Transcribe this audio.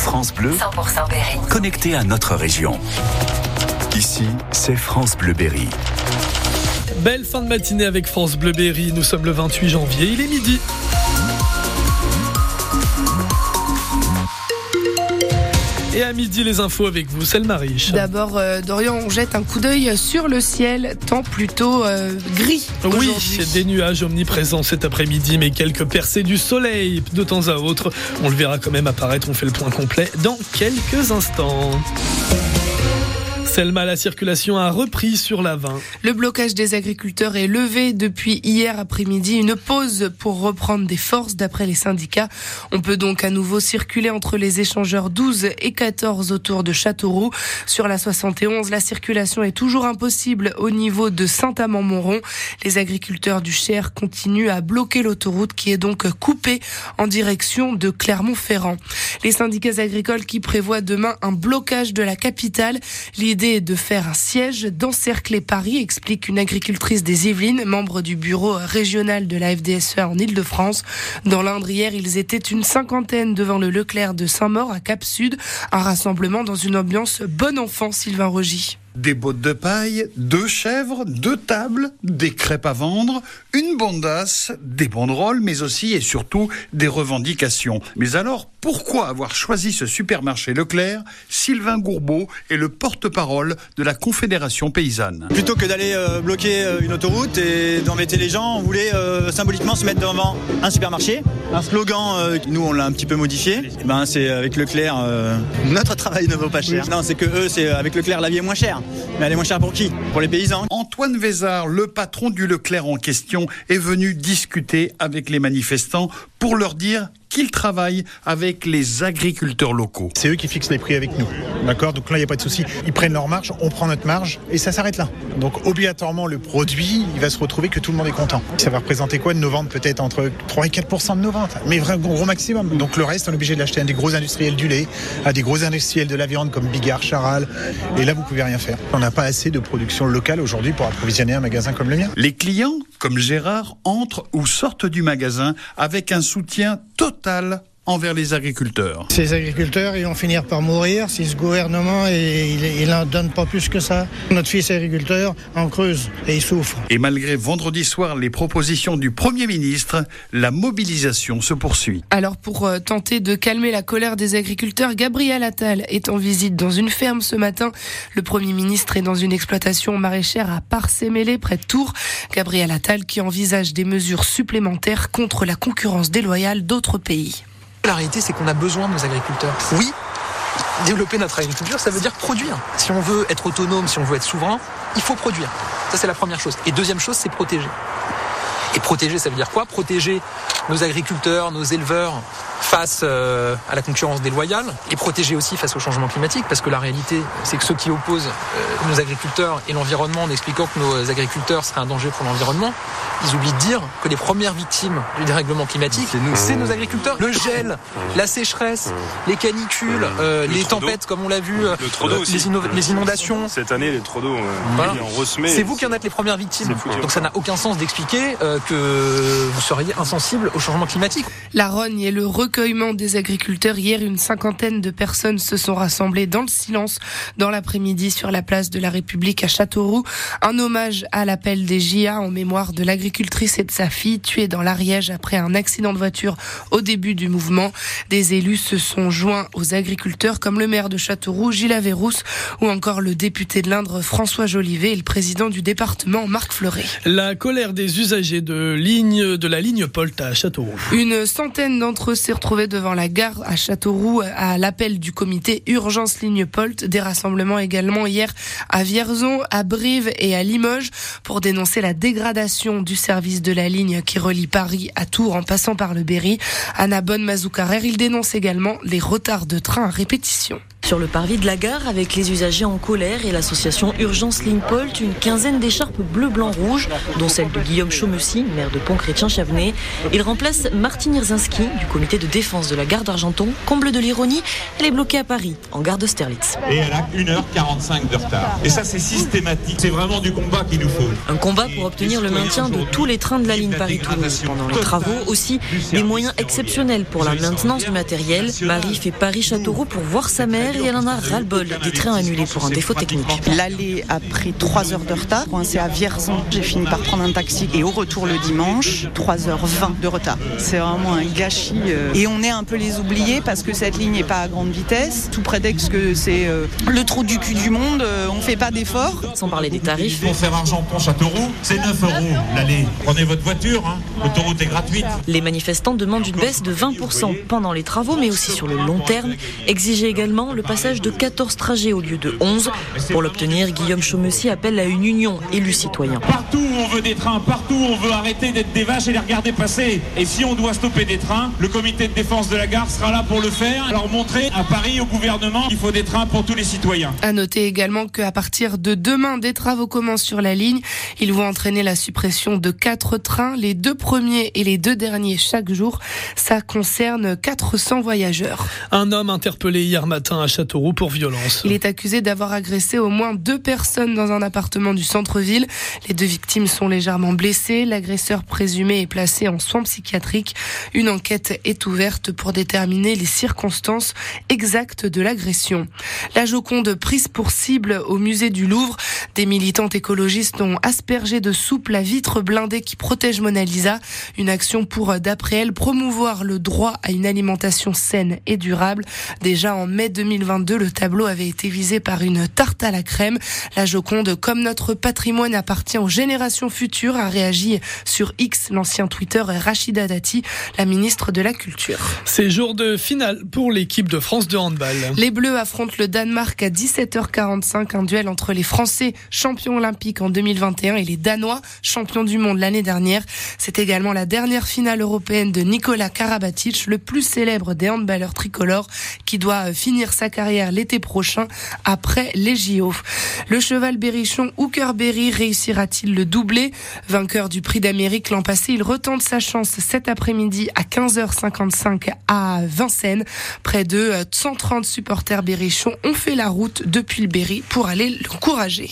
France Bleu, 100% Berry. Connecté à notre région. Ici, c'est France Bleu Berry. Belle fin de matinée avec France Bleu Berry. Nous sommes le 28 janvier, il est midi. Et à midi, les infos avec vous, Selma Riche. D'abord, euh, Dorian, on jette un coup d'œil sur le ciel, temps plutôt euh, gris. Oui, des nuages omniprésents cet après-midi, mais quelques percées du soleil de temps à autre. On le verra quand même apparaître, on fait le point complet dans quelques instants. Selma, la circulation a repris sur la 20. Le blocage des agriculteurs est levé depuis hier après-midi. Une pause pour reprendre des forces d'après les syndicats. On peut donc à nouveau circuler entre les échangeurs 12 et 14 autour de Châteauroux. Sur la 71, la circulation est toujours impossible au niveau de Saint-Amand-Montrond. Les agriculteurs du Cher continuent à bloquer l'autoroute qui est donc coupée en direction de Clermont-Ferrand. Les syndicats agricoles qui prévoient demain un blocage de la capitale. De faire un siège, d'encercler Paris, explique une agricultrice des Yvelines, membre du bureau régional de la FDSE en Ile-de-France. Dans l'Indre, hier, ils étaient une cinquantaine devant le Leclerc de Saint-Maur à Cap-Sud. Un rassemblement dans une ambiance bon enfant, Sylvain Rogy des bottes de paille, deux chèvres, deux tables, des crêpes à vendre, une bondasse, des banderoles, mais aussi et surtout des revendications. Mais alors, pourquoi avoir choisi ce supermarché Leclerc Sylvain Gourbeau est le porte-parole de la Confédération paysanne. Plutôt que d'aller euh, bloquer euh, une autoroute et d'embêter les gens, on voulait euh, symboliquement se mettre devant un supermarché. Un slogan, nous on l'a un petit peu modifié. Eh ben, c'est avec Leclerc, notre travail ne vaut pas cher. Non, c'est que eux, c'est avec Leclerc la vie est moins chère. Mais elle est moins chère pour qui? Pour les paysans. Antoine Vézard, le patron du Leclerc en question, est venu discuter avec les manifestants pour leur dire qu'ils travaillent avec les agriculteurs locaux. C'est eux qui fixent les prix avec nous. D'accord? Donc là, il n'y a pas de souci. Ils prennent leur marge, on prend notre marge et ça s'arrête là. Donc obligatoirement, le produit, il va se retrouver que tout le monde est content. Ça va représenter quoi de nos ventes Peut-être entre 3 et 4 de nos ventes? Mais vraiment gros maximum. Donc le reste, on est obligé de l'acheter à des gros industriels du lait, à des gros industriels de la viande comme Bigard, Charal. Et là, vous pouvez rien faire. On n'a pas assez de production locale aujourd'hui pour approvisionner un magasin comme le mien. Les clients, comme Gérard, entrent ou sortent du magasin avec un soutien total envers les agriculteurs. Ces agriculteurs, ils vont finir par mourir si ce gouvernement il n'en donne pas plus que ça. Notre fils agriculteur en creuse et il souffre. Et malgré vendredi soir les propositions du Premier ministre, la mobilisation se poursuit. Alors pour euh, tenter de calmer la colère des agriculteurs, Gabriel Attal est en visite dans une ferme ce matin. Le Premier ministre est dans une exploitation maraîchère à Parcémélé, près de Tours. Gabriel Attal qui envisage des mesures supplémentaires contre la concurrence déloyale d'autres pays. La réalité, c'est qu'on a besoin de nos agriculteurs. Oui, développer notre agriculture, ça veut dire produire. Si on veut être autonome, si on veut être souverain, il faut produire. Ça, c'est la première chose. Et deuxième chose, c'est protéger. Et protéger, ça veut dire quoi? Protéger nos agriculteurs, nos éleveurs face euh, à la concurrence déloyale et protéger aussi face au changement climatique parce que la réalité c'est que ceux qui opposent euh, nos agriculteurs et l'environnement en expliquant que nos agriculteurs seraient un danger pour l'environnement, ils oublient de dire que les premières victimes du dérèglement climatique, c'est nos agriculteurs. Le gel, la sécheresse, les canicules, euh, les tempêtes comme on l'a vu, les, inondations. Cette année, les trop d'eau, C'est vous qui en êtes les premières victimes. Donc ça n'a aucun sens d'expliquer que vous seriez insensible au changement climatique. La rogne et le recueillement des agriculteurs. Hier, une cinquantaine de personnes se sont rassemblées dans le silence dans l'après-midi sur la place de la République à Châteauroux. Un hommage à l'appel des JA en mémoire de l'agricultrice et de sa fille tuée dans l'Ariège après un accident de voiture au début du mouvement. Des élus se sont joints aux agriculteurs comme le maire de Châteauroux, Gilles Averrousse, ou encore le député de l'Indre, François Jolivet, et le président du département, Marc Fleuret. La colère des usagers de, ligne, de la ligne Polt à Châteauroux. Une centaine d'entre eux s'est retrouvée devant la gare à Châteauroux à l'appel du comité Urgence Ligne Polt. Des rassemblements également hier à Vierzon, à Brive et à Limoges pour dénoncer la dégradation du service de la ligne qui relie Paris à Tours en passant par le Berry. Anna Bonne Mazoukarer, il dénonce également les retards de train à répétition. Sur le parvis de la gare, avec les usagers en colère et l'association Urgence Ligne-Polt, une quinzaine d'écharpes bleu-blanc-rouge, dont celle de Guillaume Chaumessy, maire de Pont-Chrétien-Chavenay. Il remplace Martine Irzinski du comité de défense de la gare d'Argenton. Comble de l'ironie, elle est bloquée à Paris, en gare d'Austerlitz. Et elle a 1h45 de retard. Et ça, c'est systématique. C'est vraiment du combat qu'il nous faut. Un combat pour obtenir le maintien de tous les trains de la ligne Paris-Toulouse pendant les travaux. Aussi, des moyens exceptionnels pour la maintenance du matériel. Marie fait Paris-Châteauroux pour voir sa mère et elle en a ras-le-bol des trains annulés pour un défaut technique. L'aller a pris 3 heures de retard. Coincé à Vierzon, j'ai fini par prendre un taxi et au retour le dimanche, 3h20 de retard. C'est vraiment un gâchis. euh, Et on est un peu les oubliés parce que cette ligne n'est pas à grande vitesse. Tout prétexte que c'est euh, le trou du cul du monde, euh, on fait pas d'efforts. Sans parler des tarifs. Pour faire Argenton-Châteauroux, c'est 9 euros l'aller. Prenez votre voiture, hein. l'autoroute est gratuite. Les manifestants demandent une baisse de 20% pendant les travaux, mais aussi sur le long terme. Exiger également le passage de 14 trajets au lieu de 11. Pour l'obtenir, Guillaume Chaumessy appelle à une union élus citoyens. Veut des trains, partout on veut arrêter d'être des vaches et les regarder passer. Et si on doit stopper des trains, le comité de défense de la gare sera là pour le faire. Alors montrer à Paris, au gouvernement, qu'il faut des trains pour tous les citoyens. À noter également qu'à partir de demain, des travaux commencent sur la ligne. Ils vont entraîner la suppression de quatre trains, les deux premiers et les deux derniers chaque jour. Ça concerne 400 voyageurs. Un homme interpellé hier matin à Châteauroux pour violence. Il est accusé d'avoir agressé au moins deux personnes dans un appartement du centre-ville. Les deux victimes sont légèrement blessées. L'agresseur présumé est placé en soins psychiatriques. Une enquête est ouverte pour déterminer les circonstances exactes de l'agression. La Joconde prise pour cible au musée du Louvre. Des militantes écologistes ont aspergé de soupe la vitre blindée qui protège Mona Lisa. Une action pour, d'après elle, promouvoir le droit à une alimentation saine et durable. Déjà en mai 2022, le tableau avait été visé par une tarte à la crème. La Joconde, comme notre patrimoine appartient aux générations futures, a réagi sur X, l'ancien Twitter Rachida Dati, la ministre de la Culture. C'est jour de finale pour l'équipe de France de handball. Les Bleus affrontent le Danemark à 17h45, un duel entre les Français champions olympiques en 2021 et les Danois champions du monde l'année dernière. C'est également la dernière finale européenne de Nicolas Karabatic, le plus célèbre des handballeurs tricolores, qui doit finir sa carrière l'été prochain après les JO. Le cheval berrichon Hooker Berry réussira-t-il le Vainqueur du prix d'Amérique l'an passé, il retente sa chance cet après-midi à 15h55 à Vincennes. Près de 130 supporters berrichons ont fait la route depuis le Berry pour aller l'encourager.